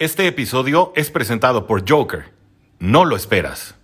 Este episodio es presentado por Joker. No lo esperas.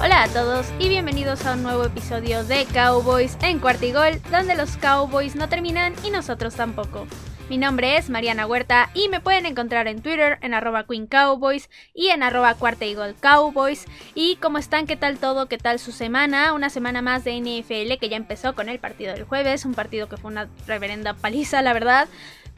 Hola a todos y bienvenidos a un nuevo episodio de Cowboys en Cuartigol, donde los Cowboys no terminan y nosotros tampoco. Mi nombre es Mariana Huerta y me pueden encontrar en Twitter en arroba Queen Cowboys y en arroba Cuarta Cowboys. Y cómo están, qué tal todo, qué tal su semana, una semana más de NFL que ya empezó con el partido del jueves, un partido que fue una reverenda paliza, la verdad.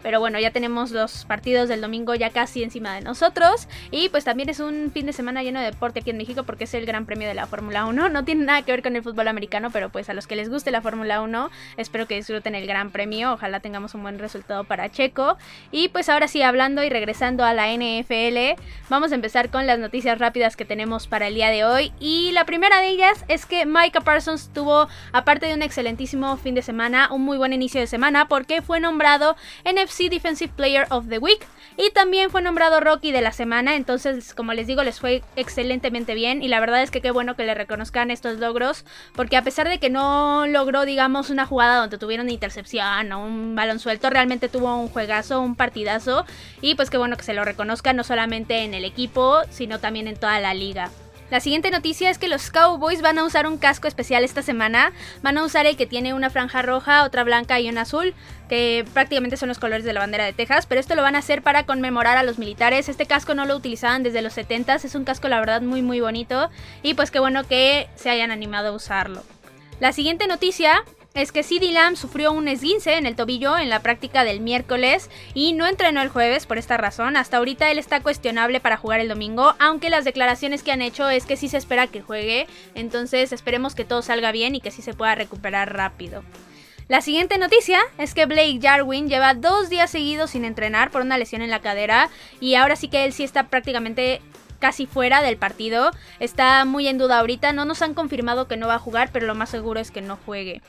Pero bueno, ya tenemos los partidos del domingo ya casi encima de nosotros. Y pues también es un fin de semana lleno de deporte aquí en México porque es el Gran Premio de la Fórmula 1. No tiene nada que ver con el fútbol americano, pero pues a los que les guste la Fórmula 1, espero que disfruten el Gran Premio. Ojalá tengamos un buen resultado para Checo. Y pues ahora sí, hablando y regresando a la NFL, vamos a empezar con las noticias rápidas que tenemos para el día de hoy. Y la primera de ellas es que Micah Parsons tuvo, aparte de un excelentísimo fin de semana, un muy buen inicio de semana porque fue nombrado en Defensive Player of the Week. Y también fue nombrado Rocky de la semana, entonces como les digo les fue excelentemente bien. Y la verdad es que qué bueno que le reconozcan estos logros. Porque a pesar de que no logró digamos una jugada donde tuvieron intercepción o un balón suelto, realmente tuvo un juegazo, un partidazo. Y pues qué bueno que se lo reconozcan no solamente en el equipo sino también en toda la liga. La siguiente noticia es que los Cowboys van a usar un casco especial esta semana. Van a usar el que tiene una franja roja, otra blanca y una azul, que prácticamente son los colores de la bandera de Texas, pero esto lo van a hacer para conmemorar a los militares. Este casco no lo utilizaban desde los 70 es un casco la verdad muy muy bonito y pues qué bueno que se hayan animado a usarlo. La siguiente noticia es que CD Lamb sufrió un esguince en el tobillo en la práctica del miércoles y no entrenó el jueves por esta razón. Hasta ahorita él está cuestionable para jugar el domingo, aunque las declaraciones que han hecho es que sí se espera que juegue. Entonces esperemos que todo salga bien y que sí se pueda recuperar rápido. La siguiente noticia es que Blake Jarwin lleva dos días seguidos sin entrenar por una lesión en la cadera y ahora sí que él sí está prácticamente casi fuera del partido. Está muy en duda ahorita, no nos han confirmado que no va a jugar, pero lo más seguro es que no juegue.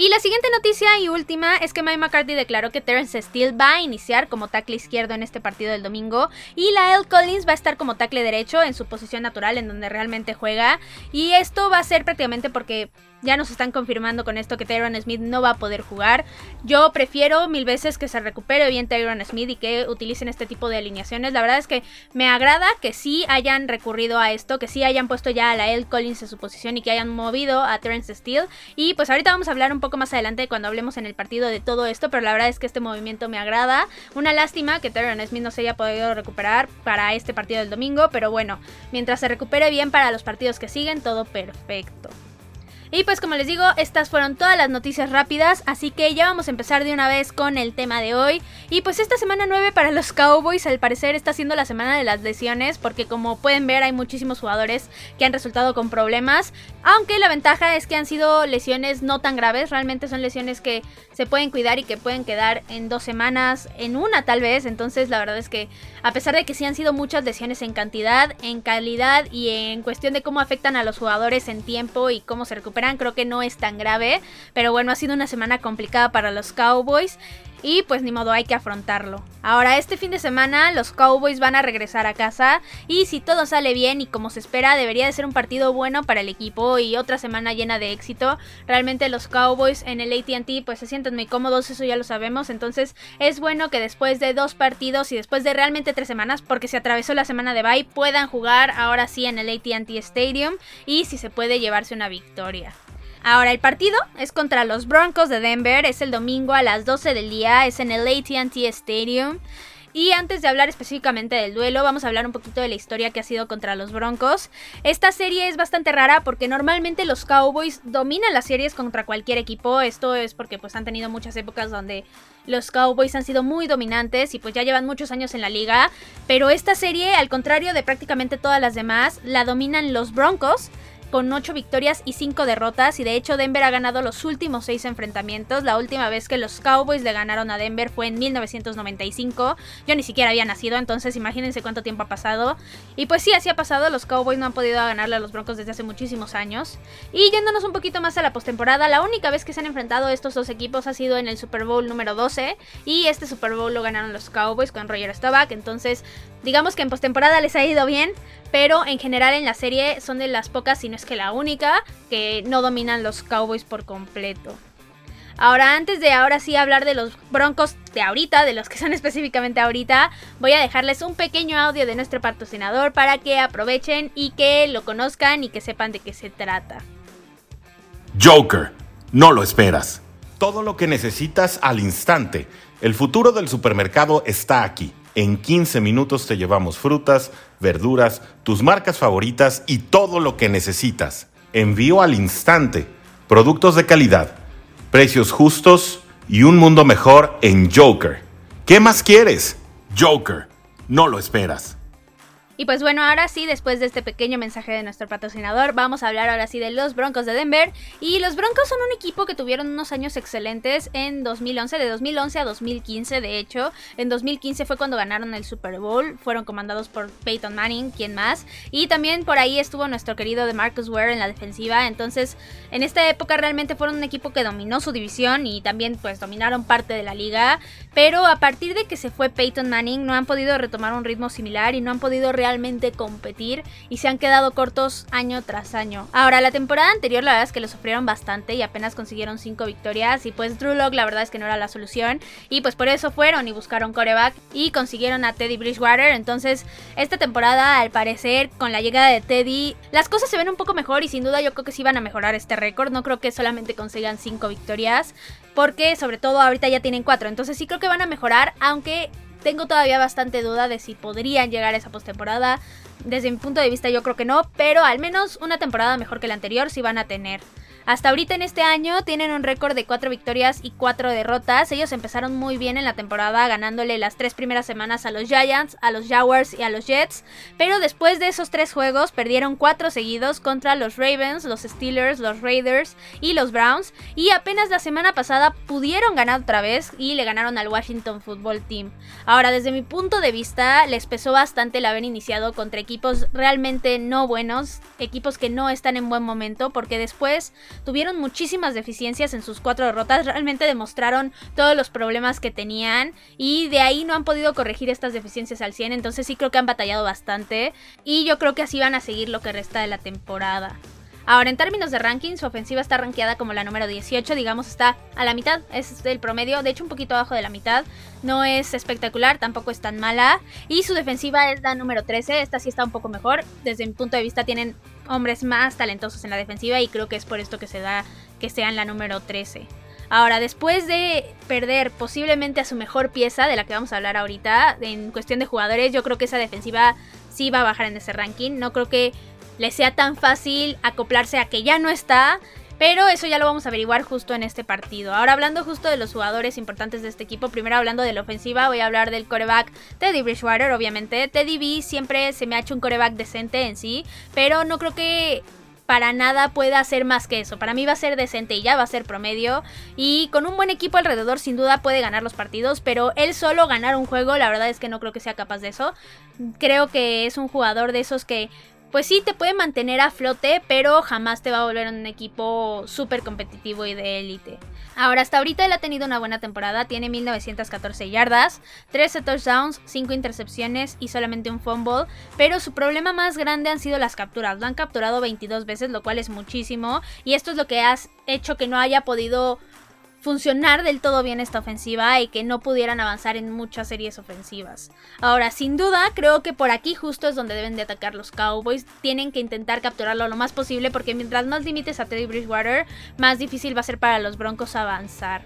Y la siguiente noticia y última es que Mike McCarthy declaró que Terence Steele va a iniciar como tackle izquierdo en este partido del domingo y Lael Collins va a estar como tackle derecho en su posición natural en donde realmente juega. Y esto va a ser prácticamente porque ya nos están confirmando con esto que Tyron Smith no va a poder jugar. Yo prefiero mil veces que se recupere bien Tyron Smith y que utilicen este tipo de alineaciones. La verdad es que me agrada que sí hayan recurrido a esto, que sí hayan puesto ya a la L. Collins en su posición y que hayan movido a Terence Steele. Y pues ahorita vamos a hablar un poco más adelante cuando hablemos en el partido de todo esto, pero la verdad es que este movimiento me agrada. Una lástima que Tyron Smith no se haya podido recuperar para este partido del domingo, pero bueno, mientras se recupere bien para los partidos que siguen, todo perfecto. Y pues como les digo, estas fueron todas las noticias rápidas, así que ya vamos a empezar de una vez con el tema de hoy. Y pues esta semana 9 para los Cowboys al parecer está siendo la semana de las lesiones, porque como pueden ver hay muchísimos jugadores que han resultado con problemas, aunque la ventaja es que han sido lesiones no tan graves, realmente son lesiones que se pueden cuidar y que pueden quedar en dos semanas, en una tal vez, entonces la verdad es que a pesar de que sí han sido muchas lesiones en cantidad, en calidad y en cuestión de cómo afectan a los jugadores en tiempo y cómo se recuperan, creo que no es tan grave. Pero bueno, ha sido una semana complicada para los Cowboys. Y pues ni modo, hay que afrontarlo. Ahora, este fin de semana los Cowboys van a regresar a casa y si todo sale bien y como se espera, debería de ser un partido bueno para el equipo y otra semana llena de éxito. Realmente los Cowboys en el ATT pues se sienten muy cómodos, eso ya lo sabemos. Entonces es bueno que después de dos partidos y después de realmente tres semanas, porque se atravesó la semana de bye, puedan jugar ahora sí en el ATT Stadium y si se puede llevarse una victoria. Ahora, el partido es contra los Broncos de Denver, es el domingo a las 12 del día, es en el ATT Stadium. Y antes de hablar específicamente del duelo, vamos a hablar un poquito de la historia que ha sido contra los Broncos. Esta serie es bastante rara porque normalmente los Cowboys dominan las series contra cualquier equipo. Esto es porque pues han tenido muchas épocas donde los Cowboys han sido muy dominantes y pues ya llevan muchos años en la liga. Pero esta serie, al contrario de prácticamente todas las demás, la dominan los Broncos con 8 victorias y 5 derrotas y de hecho Denver ha ganado los últimos 6 enfrentamientos. La última vez que los Cowboys le ganaron a Denver fue en 1995. Yo ni siquiera había nacido, entonces imagínense cuánto tiempo ha pasado. Y pues sí, así ha pasado. Los Cowboys no han podido ganarle a los Broncos desde hace muchísimos años. Y yéndonos un poquito más a la postemporada, la única vez que se han enfrentado estos dos equipos ha sido en el Super Bowl número 12 y este Super Bowl lo ganaron los Cowboys con Roger Staubach. Entonces, digamos que en postemporada les ha ido bien, pero en general en la serie son de las pocas, si no es que la única, que no dominan los Cowboys por completo. Ahora, antes de ahora sí hablar de los broncos de ahorita, de los que son específicamente ahorita, voy a dejarles un pequeño audio de nuestro patrocinador para que aprovechen y que lo conozcan y que sepan de qué se trata. Joker, no lo esperas. Todo lo que necesitas al instante. El futuro del supermercado está aquí. En 15 minutos te llevamos frutas, verduras, tus marcas favoritas y todo lo que necesitas. Envío al instante. Productos de calidad, precios justos y un mundo mejor en Joker. ¿Qué más quieres? Joker, no lo esperas. Y pues bueno, ahora sí, después de este pequeño mensaje de nuestro patrocinador, vamos a hablar ahora sí de los Broncos de Denver. Y los Broncos son un equipo que tuvieron unos años excelentes en 2011, de 2011 a 2015 de hecho. En 2015 fue cuando ganaron el Super Bowl, fueron comandados por Peyton Manning, quien más. Y también por ahí estuvo nuestro querido de Marcus Ware en la defensiva. Entonces, en esta época realmente fueron un equipo que dominó su división y también pues dominaron parte de la liga. Pero a partir de que se fue Peyton Manning, no han podido retomar un ritmo similar y no han podido realmente competir y se han quedado cortos año tras año. Ahora, la temporada anterior la verdad es que lo sufrieron bastante y apenas consiguieron 5 victorias y pues Drew la verdad es que no era la solución y pues por eso fueron y buscaron coreback y consiguieron a Teddy Bridgewater. Entonces, esta temporada al parecer con la llegada de Teddy las cosas se ven un poco mejor y sin duda yo creo que sí van a mejorar este récord. No creo que solamente consigan 5 victorias porque sobre todo ahorita ya tienen 4. Entonces sí creo que van a mejorar aunque tengo todavía bastante duda de si podrían llegar a esa postemporada. Desde mi punto de vista yo creo que no, pero al menos una temporada mejor que la anterior sí van a tener. Hasta ahorita en este año tienen un récord de 4 victorias y 4 derrotas. Ellos empezaron muy bien en la temporada ganándole las tres primeras semanas a los Giants, a los Jaguars y a los Jets. Pero después de esos tres juegos perdieron 4 seguidos contra los Ravens, los Steelers, los Raiders y los Browns. Y apenas la semana pasada pudieron ganar otra vez y le ganaron al Washington Football Team. Ahora desde mi punto de vista les pesó bastante el haber iniciado contra equipos realmente no buenos, equipos que no están en buen momento porque después tuvieron muchísimas deficiencias en sus cuatro derrotas, realmente demostraron todos los problemas que tenían y de ahí no han podido corregir estas deficiencias al 100, entonces sí creo que han batallado bastante y yo creo que así van a seguir lo que resta de la temporada. Ahora, en términos de ranking, su ofensiva está rankeada como la número 18, digamos, está a la mitad, es el promedio, de hecho un poquito abajo de la mitad. No es espectacular, tampoco es tan mala. Y su defensiva es la número 13, esta sí está un poco mejor. Desde mi punto de vista tienen hombres más talentosos en la defensiva y creo que es por esto que se da que sean la número 13. Ahora, después de perder posiblemente a su mejor pieza, de la que vamos a hablar ahorita, en cuestión de jugadores, yo creo que esa defensiva sí va a bajar en ese ranking. No creo que le sea tan fácil acoplarse a que ya no está. Pero eso ya lo vamos a averiguar justo en este partido. Ahora hablando justo de los jugadores importantes de este equipo, primero hablando de la ofensiva, voy a hablar del coreback Teddy Bridgewater, obviamente. Teddy B siempre se me ha hecho un coreback decente en sí, pero no creo que para nada pueda hacer más que eso. Para mí va a ser decente y ya va a ser promedio. Y con un buen equipo alrededor sin duda puede ganar los partidos. Pero él solo ganar un juego, la verdad es que no creo que sea capaz de eso. Creo que es un jugador de esos que pues sí te puede mantener a flote, pero jamás te va a volver un equipo súper competitivo y de élite. Ahora, hasta ahorita él ha tenido una buena temporada, tiene 1914 yardas, 13 touchdowns, 5 intercepciones y solamente un fumble, pero su problema más grande han sido las capturas, lo han capturado 22 veces, lo cual es muchísimo, y esto es lo que ha hecho que no haya podido funcionar del todo bien esta ofensiva y que no pudieran avanzar en muchas series ofensivas. Ahora, sin duda, creo que por aquí justo es donde deben de atacar los Cowboys. Tienen que intentar capturarlo lo más posible porque mientras más límites a Teddy Bridgewater, más difícil va a ser para los Broncos avanzar.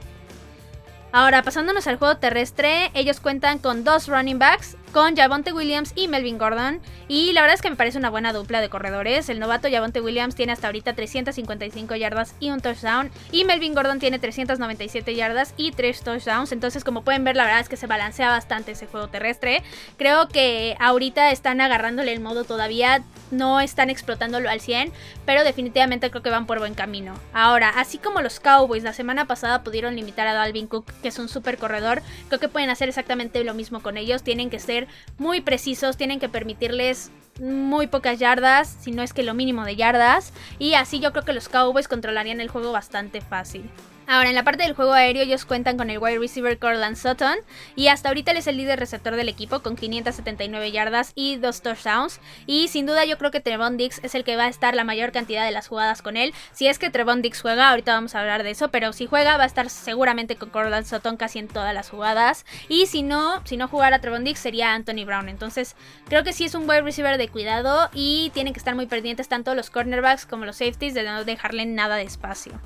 Ahora, pasándonos al juego terrestre, ellos cuentan con dos running backs, con Javonte Williams y Melvin Gordon. Y la verdad es que me parece una buena dupla de corredores. El novato Javonte Williams tiene hasta ahorita 355 yardas y un touchdown. Y Melvin Gordon tiene 397 yardas y 3 touchdowns. Entonces, como pueden ver, la verdad es que se balancea bastante ese juego terrestre. Creo que ahorita están agarrándole el modo todavía. no están explotándolo al 100, pero definitivamente creo que van por buen camino. Ahora, así como los Cowboys la semana pasada pudieron limitar a Dalvin Cook, que es un super corredor, creo que pueden hacer exactamente lo mismo con ellos. Tienen que ser muy precisos, tienen que permitirles muy pocas yardas, si no es que lo mínimo de yardas, y así yo creo que los Cowboys controlarían el juego bastante fácil. Ahora, en la parte del juego aéreo, ellos cuentan con el wide receiver Corland Sutton y hasta ahorita él es el líder receptor del equipo con 579 yardas y 2 touchdowns. Y sin duda, yo creo que Trevon Dix es el que va a estar la mayor cantidad de las jugadas con él. Si es que Trevon Dix juega, ahorita vamos a hablar de eso, pero si juega, va a estar seguramente con Corland Sutton casi en todas las jugadas. Y si no, si no jugara Trevon Dix, sería Anthony Brown. Entonces, creo que sí es un wide receiver de cuidado y tienen que estar muy pendientes tanto los cornerbacks como los safeties de no dejarle nada de espacio.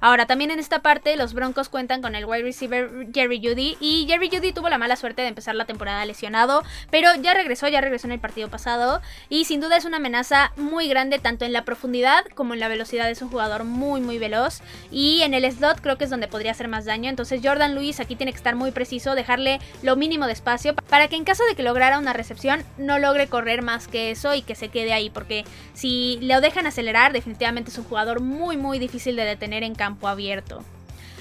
Ahora, también en esta parte, los Broncos cuentan con el wide receiver Jerry Judy. Y Jerry Judy tuvo la mala suerte de empezar la temporada lesionado. Pero ya regresó, ya regresó en el partido pasado. Y sin duda es una amenaza muy grande, tanto en la profundidad como en la velocidad. Es un jugador muy, muy veloz. Y en el slot creo que es donde podría hacer más daño. Entonces, Jordan Lewis aquí tiene que estar muy preciso, dejarle lo mínimo de espacio para que en caso de que lograra una recepción, no logre correr más que eso y que se quede ahí. Porque si lo dejan acelerar, definitivamente es un jugador muy, muy difícil de detener en campo campo abierto.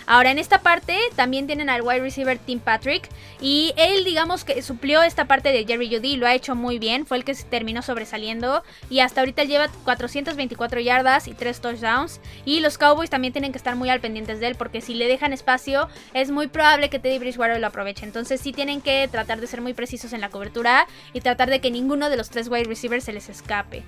Ahora en esta parte también tienen al wide receiver Tim Patrick y él digamos que suplió esta parte de Jerry Judy lo ha hecho muy bien, fue el que terminó sobresaliendo y hasta ahorita lleva 424 yardas y 3 touchdowns y los Cowboys también tienen que estar muy al pendientes de él porque si le dejan espacio es muy probable que Teddy Bridgewater lo aproveche, entonces sí tienen que tratar de ser muy precisos en la cobertura y tratar de que ninguno de los tres wide receivers se les escape.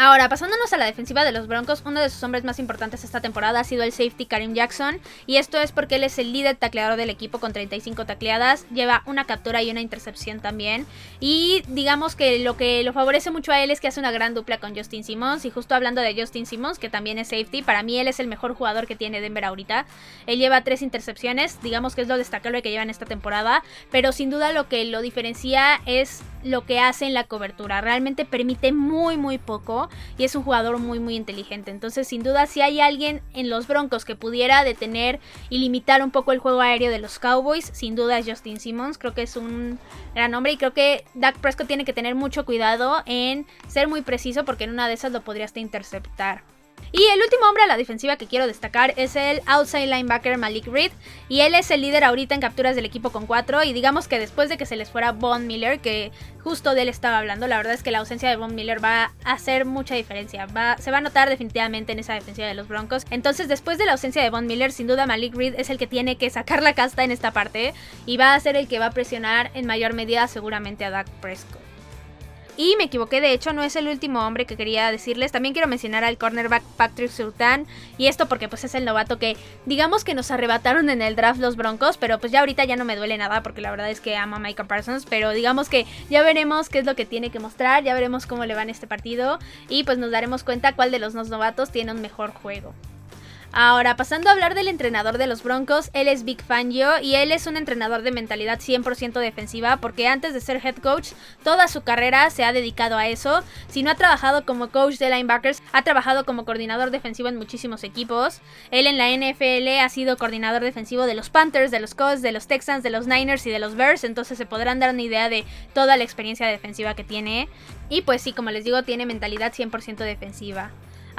Ahora, pasándonos a la defensiva de los Broncos, uno de sus hombres más importantes esta temporada ha sido el safety Karim Jackson, y esto es porque él es el líder tacleador del equipo con 35 tacleadas, lleva una captura y una intercepción también, y digamos que lo que lo favorece mucho a él es que hace una gran dupla con Justin Simmons, y justo hablando de Justin Simmons, que también es safety, para mí él es el mejor jugador que tiene Denver ahorita, él lleva tres intercepciones, digamos que es lo destacable que lleva en esta temporada, pero sin duda lo que lo diferencia es lo que hace en la cobertura. Realmente permite muy muy poco y es un jugador muy muy inteligente. Entonces sin duda si hay alguien en los Broncos que pudiera detener y limitar un poco el juego aéreo de los Cowboys, sin duda es Justin Simmons. Creo que es un gran hombre y creo que Dak Prescott tiene que tener mucho cuidado en ser muy preciso porque en una de esas lo podría hasta interceptar. Y el último hombre a la defensiva que quiero destacar es el outside linebacker Malik Reed. Y él es el líder ahorita en capturas del equipo con 4. Y digamos que después de que se les fuera Von Miller, que justo de él estaba hablando, la verdad es que la ausencia de Von Miller va a hacer mucha diferencia. Va, se va a notar definitivamente en esa defensiva de los Broncos. Entonces, después de la ausencia de Von Miller, sin duda Malik Reed es el que tiene que sacar la casta en esta parte. Y va a ser el que va a presionar en mayor medida seguramente a Dak Prescott. Y me equivoqué, de hecho, no es el último hombre que quería decirles. También quiero mencionar al cornerback Patrick Sultan. Y esto porque pues es el novato que digamos que nos arrebataron en el draft los Broncos. Pero pues ya ahorita ya no me duele nada porque la verdad es que amo a Micah Parsons. Pero digamos que ya veremos qué es lo que tiene que mostrar. Ya veremos cómo le va en este partido. Y pues nos daremos cuenta cuál de los dos novatos tiene un mejor juego. Ahora, pasando a hablar del entrenador de los Broncos, él es Big Fangio y él es un entrenador de mentalidad 100% defensiva porque antes de ser head coach, toda su carrera se ha dedicado a eso. Si no ha trabajado como coach de linebackers, ha trabajado como coordinador defensivo en muchísimos equipos. Él en la NFL ha sido coordinador defensivo de los Panthers, de los Colts, de los Texans, de los Niners y de los Bears, entonces se podrán dar una idea de toda la experiencia defensiva que tiene. Y pues sí, como les digo, tiene mentalidad 100% defensiva.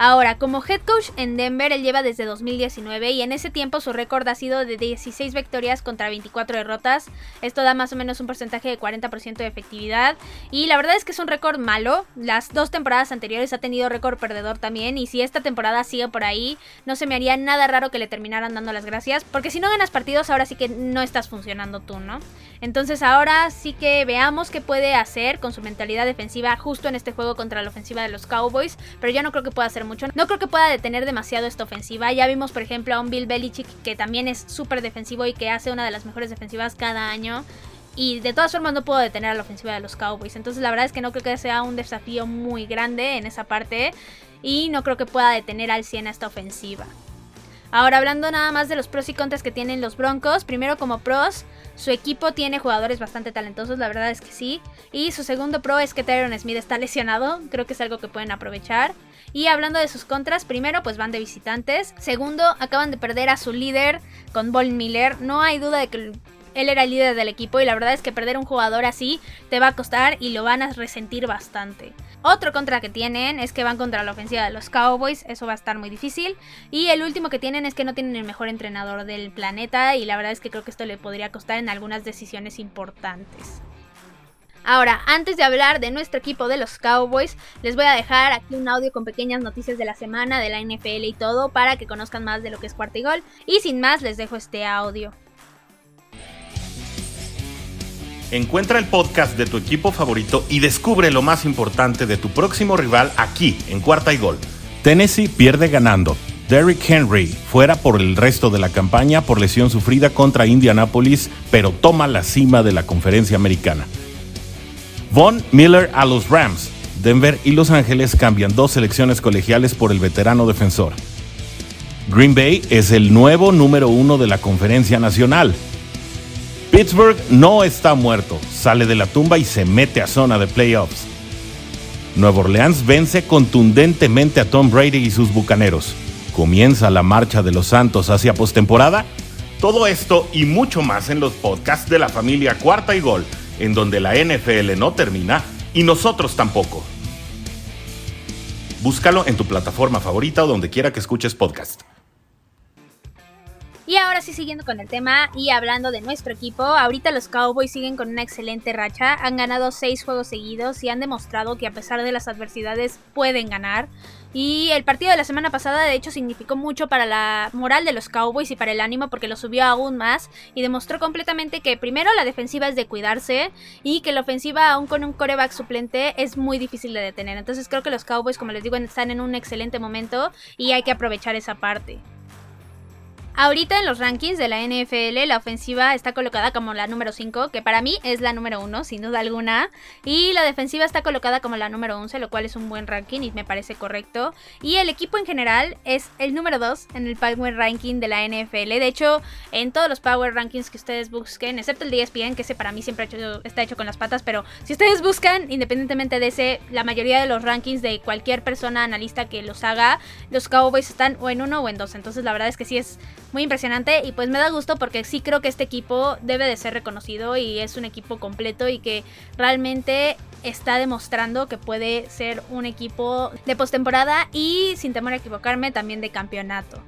Ahora, como head coach en Denver, él lleva desde 2019 y en ese tiempo su récord ha sido de 16 victorias contra 24 derrotas. Esto da más o menos un porcentaje de 40% de efectividad. Y la verdad es que es un récord malo. Las dos temporadas anteriores ha tenido récord perdedor también. Y si esta temporada sigue por ahí, no se me haría nada raro que le terminaran dando las gracias. Porque si no ganas partidos, ahora sí que no estás funcionando tú, ¿no? Entonces ahora sí que veamos qué puede hacer con su mentalidad defensiva justo en este juego contra la ofensiva de los Cowboys. Pero yo no creo que pueda hacer mucho. No creo que pueda detener demasiado esta ofensiva. Ya vimos, por ejemplo, a un Bill Belichick que también es súper defensivo y que hace una de las mejores defensivas cada año. Y de todas formas no puedo detener a la ofensiva de los Cowboys. Entonces la verdad es que no creo que sea un desafío muy grande en esa parte. Y no creo que pueda detener al 100 a esta ofensiva. Ahora hablando nada más de los pros y contras que tienen los Broncos. Primero como pros, su equipo tiene jugadores bastante talentosos, la verdad es que sí. Y su segundo pro es que Tyron Smith está lesionado, creo que es algo que pueden aprovechar. Y hablando de sus contras, primero pues van de visitantes. Segundo, acaban de perder a su líder con Von Miller. No hay duda de que él era el líder del equipo y la verdad es que perder un jugador así te va a costar y lo van a resentir bastante. Otro contra que tienen es que van contra la ofensiva de los Cowboys, eso va a estar muy difícil. Y el último que tienen es que no tienen el mejor entrenador del planeta y la verdad es que creo que esto le podría costar en algunas decisiones importantes. Ahora, antes de hablar de nuestro equipo de los Cowboys, les voy a dejar aquí un audio con pequeñas noticias de la semana, de la NFL y todo, para que conozcan más de lo que es cuarta y gol. Y sin más, les dejo este audio. Encuentra el podcast de tu equipo favorito y descubre lo más importante de tu próximo rival aquí, en Cuarta y Gol. Tennessee pierde ganando. Derrick Henry fuera por el resto de la campaña por lesión sufrida contra Indianapolis, pero toma la cima de la conferencia americana. Von Miller a los Rams. Denver y Los Ángeles cambian dos selecciones colegiales por el veterano defensor. Green Bay es el nuevo número uno de la conferencia nacional. Pittsburgh no está muerto, sale de la tumba y se mete a zona de playoffs. Nueva Orleans vence contundentemente a Tom Brady y sus bucaneros. Comienza la marcha de los Santos hacia postemporada. Todo esto y mucho más en los podcasts de la familia Cuarta y Gol en donde la NFL no termina y nosotros tampoco. Búscalo en tu plataforma favorita o donde quiera que escuches podcast. Y ahora sí, siguiendo con el tema y hablando de nuestro equipo, ahorita los Cowboys siguen con una excelente racha, han ganado seis juegos seguidos y han demostrado que a pesar de las adversidades pueden ganar. Y el partido de la semana pasada de hecho significó mucho para la moral de los Cowboys y para el ánimo porque lo subió aún más y demostró completamente que primero la defensiva es de cuidarse y que la ofensiva aún con un coreback suplente es muy difícil de detener. Entonces creo que los Cowboys como les digo están en un excelente momento y hay que aprovechar esa parte. Ahorita en los rankings de la NFL, la ofensiva está colocada como la número 5, que para mí es la número 1, sin duda alguna. Y la defensiva está colocada como la número 11, lo cual es un buen ranking y me parece correcto. Y el equipo en general es el número 2 en el Power Ranking de la NFL. De hecho, en todos los Power Rankings que ustedes busquen, excepto el de ESPN, que ese para mí siempre está hecho con las patas, pero si ustedes buscan, independientemente de ese, la mayoría de los rankings de cualquier persona analista que los haga, los Cowboys están o en uno o en dos. Entonces la verdad es que sí es muy impresionante y pues me da gusto porque sí creo que este equipo debe de ser reconocido y es un equipo completo y que realmente está demostrando que puede ser un equipo de postemporada y sin temor a equivocarme también de campeonato.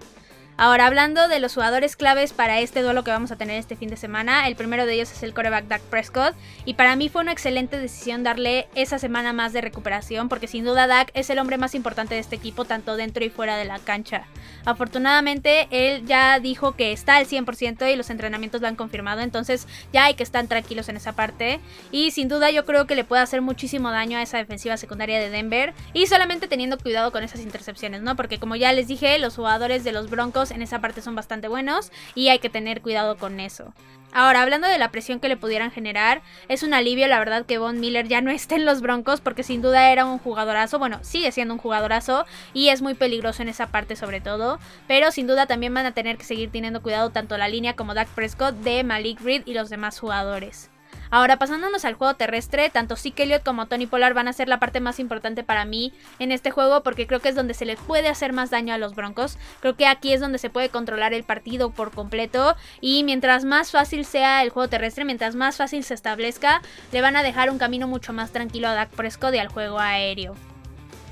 Ahora, hablando de los jugadores claves para este duelo que vamos a tener este fin de semana, el primero de ellos es el coreback Dak Prescott. Y para mí fue una excelente decisión darle esa semana más de recuperación, porque sin duda Dak es el hombre más importante de este equipo, tanto dentro y fuera de la cancha. Afortunadamente, él ya dijo que está al 100% y los entrenamientos lo han confirmado, entonces ya hay que estar tranquilos en esa parte. Y sin duda, yo creo que le puede hacer muchísimo daño a esa defensiva secundaria de Denver. Y solamente teniendo cuidado con esas intercepciones, ¿no? Porque como ya les dije, los jugadores de los Broncos en esa parte son bastante buenos y hay que tener cuidado con eso. Ahora, hablando de la presión que le pudieran generar, es un alivio la verdad que Von Miller ya no esté en los Broncos porque sin duda era un jugadorazo, bueno, sigue siendo un jugadorazo y es muy peligroso en esa parte sobre todo, pero sin duda también van a tener que seguir teniendo cuidado tanto la línea como Dak Prescott de Malik Reed y los demás jugadores. Ahora, pasándonos al juego terrestre, tanto Zeke Elliott como Tony Pollard van a ser la parte más importante para mí en este juego porque creo que es donde se les puede hacer más daño a los Broncos. Creo que aquí es donde se puede controlar el partido por completo y mientras más fácil sea el juego terrestre, mientras más fácil se establezca, le van a dejar un camino mucho más tranquilo a Dak Prescott y al juego aéreo.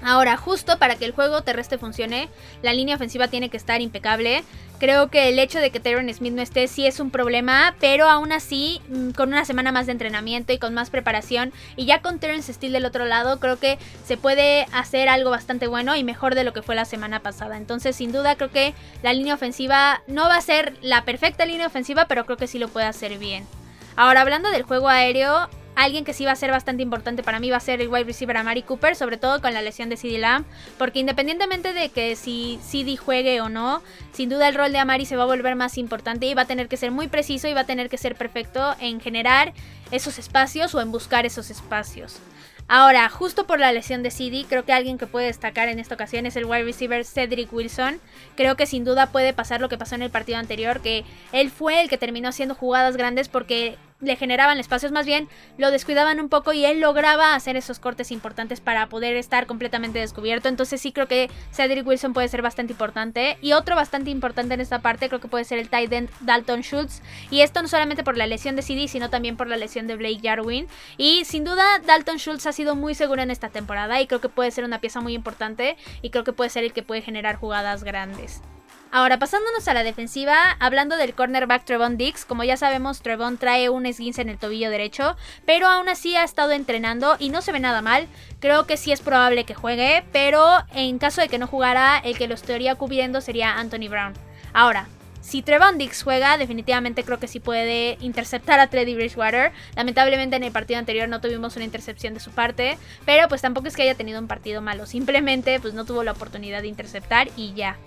Ahora, justo para que el juego terrestre funcione, la línea ofensiva tiene que estar impecable. Creo que el hecho de que Tyron Smith no esté sí es un problema, pero aún así, mm, con una semana más de entrenamiento y con más preparación, y ya con Terrence Steele del otro lado, creo que se puede hacer algo bastante bueno y mejor de lo que fue la semana pasada. Entonces, sin duda, creo que la línea ofensiva no va a ser la perfecta línea ofensiva, pero creo que sí lo puede hacer bien. Ahora, hablando del juego aéreo, Alguien que sí va a ser bastante importante para mí va a ser el wide receiver Amari Cooper, sobre todo con la lesión de CD Lamb, porque independientemente de que si CD juegue o no, sin duda el rol de Amari se va a volver más importante y va a tener que ser muy preciso y va a tener que ser perfecto en generar esos espacios o en buscar esos espacios. Ahora, justo por la lesión de CD, creo que alguien que puede destacar en esta ocasión es el wide receiver Cedric Wilson. Creo que sin duda puede pasar lo que pasó en el partido anterior, que él fue el que terminó haciendo jugadas grandes porque le generaban espacios, más bien lo descuidaban un poco y él lograba hacer esos cortes importantes para poder estar completamente descubierto. Entonces sí creo que Cedric Wilson puede ser bastante importante. Y otro bastante importante en esta parte creo que puede ser el tight end Dalton Schultz. Y esto no solamente por la lesión de CD, sino también por la lesión de Blake Jarwin. Y sin duda Dalton Schultz ha sido muy seguro en esta temporada y creo que puede ser una pieza muy importante y creo que puede ser el que puede generar jugadas grandes. Ahora, pasándonos a la defensiva, hablando del cornerback Trevon Dix, como ya sabemos, Trevon trae un esguince en el tobillo derecho, pero aún así ha estado entrenando y no se ve nada mal. Creo que sí es probable que juegue, pero en caso de que no jugara, el que lo estaría cubriendo sería Anthony Brown. Ahora, si Trevon Dix juega, definitivamente creo que sí puede interceptar a Teddy Bridgewater. Lamentablemente en el partido anterior no tuvimos una intercepción de su parte, pero pues tampoco es que haya tenido un partido malo, simplemente pues no tuvo la oportunidad de interceptar y ya.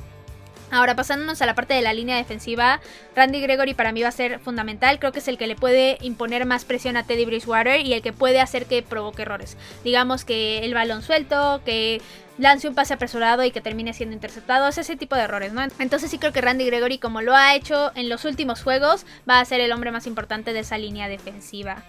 Ahora, pasándonos a la parte de la línea defensiva, Randy Gregory para mí va a ser fundamental. Creo que es el que le puede imponer más presión a Teddy Bridgewater y el que puede hacer que provoque errores. Digamos que el balón suelto, que lance un pase apresurado y que termine siendo interceptado. Es ese tipo de errores, ¿no? Entonces sí creo que Randy Gregory, como lo ha hecho en los últimos juegos, va a ser el hombre más importante de esa línea defensiva.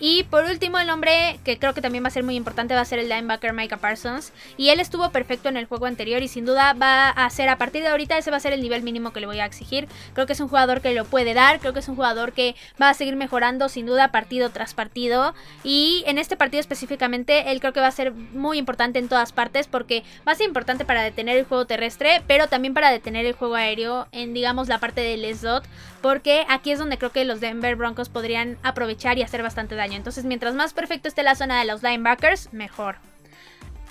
Y por último, el hombre que creo que también va a ser muy importante va a ser el linebacker Micah Parsons. Y él estuvo perfecto en el juego anterior y sin duda va a ser a partir de ahorita ese va a ser el nivel mínimo que le voy a exigir. Creo que es un jugador que lo puede dar, creo que es un jugador que va a seguir mejorando sin duda partido tras partido. Y en este partido específicamente, él creo que va a ser muy importante en todas partes porque va a ser importante para detener el juego terrestre, pero también para detener el juego aéreo en digamos la parte del slot, porque aquí es donde creo que los Denver Broncos podrían aprovechar y hacer bastante daño. Entonces, mientras más perfecto esté la zona de los linebackers, mejor.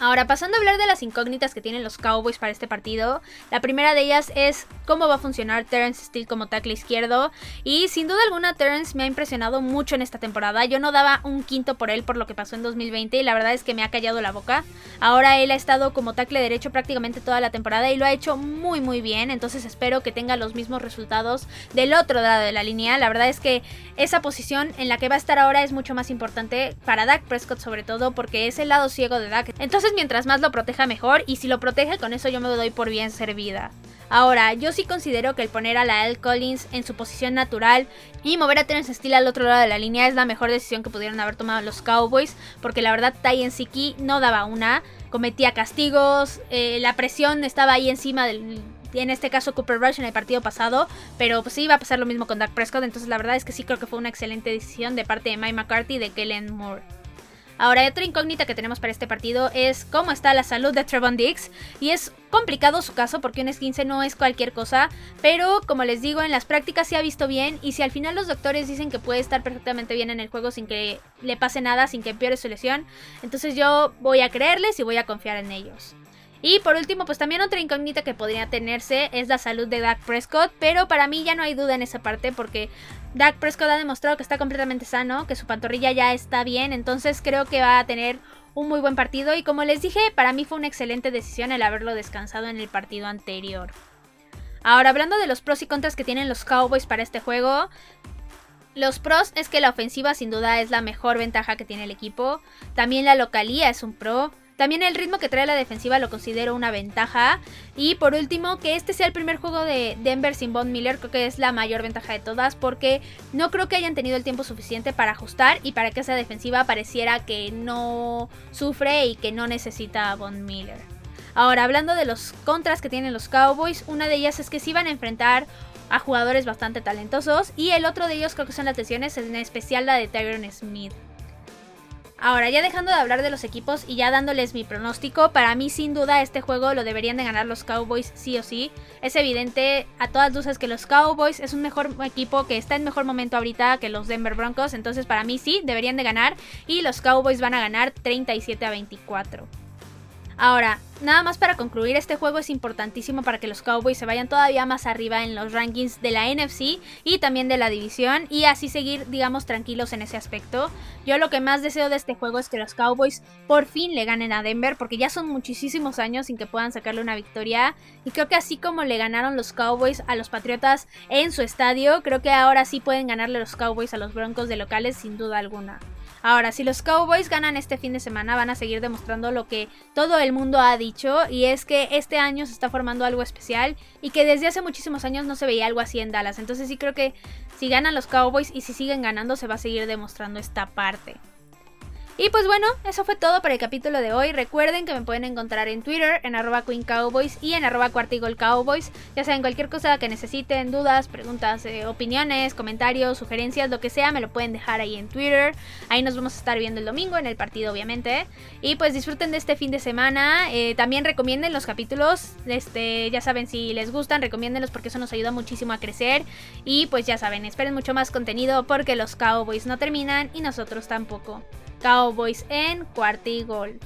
Ahora, pasando a hablar de las incógnitas que tienen los Cowboys para este partido, la primera de ellas es cómo va a funcionar Terrence Steele como tackle izquierdo. Y sin duda alguna, Terrence me ha impresionado mucho en esta temporada. Yo no daba un quinto por él por lo que pasó en 2020 y la verdad es que me ha callado la boca. Ahora él ha estado como tackle derecho prácticamente toda la temporada y lo ha hecho muy muy bien. Entonces espero que tenga los mismos resultados del otro lado de la línea. La verdad es que esa posición en la que va a estar ahora es mucho más importante para Dak Prescott sobre todo porque es el lado ciego de Dak. Entonces mientras más lo proteja mejor y si lo protege con eso yo me doy por bien servida. Ahora, yo sí considero que el poner a la L. Collins en su posición natural y mover a Terence Steele al otro lado de la línea es la mejor decisión que pudieron haber tomado los Cowboys, porque la verdad Ty Siki no daba una, cometía castigos, eh, la presión estaba ahí encima del, en este caso Cooper Rush en el partido pasado, pero pues sí iba a pasar lo mismo con Dak Prescott, entonces la verdad es que sí creo que fue una excelente decisión de parte de Mike McCarthy y de Kellen Moore. Ahora, otra incógnita que tenemos para este partido es cómo está la salud de Trevon Diggs. Y es complicado su caso porque un esguince no es cualquier cosa. Pero como les digo, en las prácticas se ha visto bien. Y si al final los doctores dicen que puede estar perfectamente bien en el juego sin que le pase nada, sin que empeore su lesión, entonces yo voy a creerles y voy a confiar en ellos. Y por último, pues también otra incógnita que podría tenerse es la salud de Dak Prescott, pero para mí ya no hay duda en esa parte porque Dak Prescott ha demostrado que está completamente sano, que su pantorrilla ya está bien, entonces creo que va a tener un muy buen partido y como les dije, para mí fue una excelente decisión el haberlo descansado en el partido anterior. Ahora, hablando de los pros y contras que tienen los Cowboys para este juego, los pros es que la ofensiva sin duda es la mejor ventaja que tiene el equipo, también la localía es un pro, también el ritmo que trae la defensiva lo considero una ventaja. Y por último, que este sea el primer juego de Denver sin Von Miller, creo que es la mayor ventaja de todas, porque no creo que hayan tenido el tiempo suficiente para ajustar y para que esa defensiva pareciera que no sufre y que no necesita a Von Miller. Ahora, hablando de los contras que tienen los Cowboys, una de ellas es que sí van a enfrentar a jugadores bastante talentosos y el otro de ellos creo que son las lesiones, en especial la de Tyron Smith. Ahora, ya dejando de hablar de los equipos y ya dándoles mi pronóstico, para mí sin duda este juego lo deberían de ganar los Cowboys sí o sí. Es evidente a todas luces que los Cowboys es un mejor equipo que está en mejor momento ahorita que los Denver Broncos, entonces para mí sí, deberían de ganar y los Cowboys van a ganar 37 a 24. Ahora, nada más para concluir, este juego es importantísimo para que los Cowboys se vayan todavía más arriba en los rankings de la NFC y también de la división y así seguir, digamos, tranquilos en ese aspecto. Yo lo que más deseo de este juego es que los Cowboys por fin le ganen a Denver porque ya son muchísimos años sin que puedan sacarle una victoria y creo que así como le ganaron los Cowboys a los Patriotas en su estadio, creo que ahora sí pueden ganarle los Cowboys a los Broncos de locales sin duda alguna. Ahora, si los Cowboys ganan este fin de semana, van a seguir demostrando lo que todo el mundo ha dicho, y es que este año se está formando algo especial y que desde hace muchísimos años no se veía algo así en Dallas. Entonces sí creo que si ganan los Cowboys y si siguen ganando, se va a seguir demostrando esta parte. Y pues bueno, eso fue todo para el capítulo de hoy. Recuerden que me pueden encontrar en Twitter, en arroba Queen Cowboys y en arroba Cuartigol Cowboys. Ya saben, cualquier cosa que necesiten, dudas, preguntas, eh, opiniones, comentarios, sugerencias, lo que sea, me lo pueden dejar ahí en Twitter. Ahí nos vamos a estar viendo el domingo en el partido, obviamente. Y pues disfruten de este fin de semana. Eh, también recomienden los capítulos. Este, ya saben, si les gustan, recomiéndenlos porque eso nos ayuda muchísimo a crecer. Y pues ya saben, esperen mucho más contenido porque los Cowboys no terminan y nosotros tampoco. Cowboys en cuarto y gol.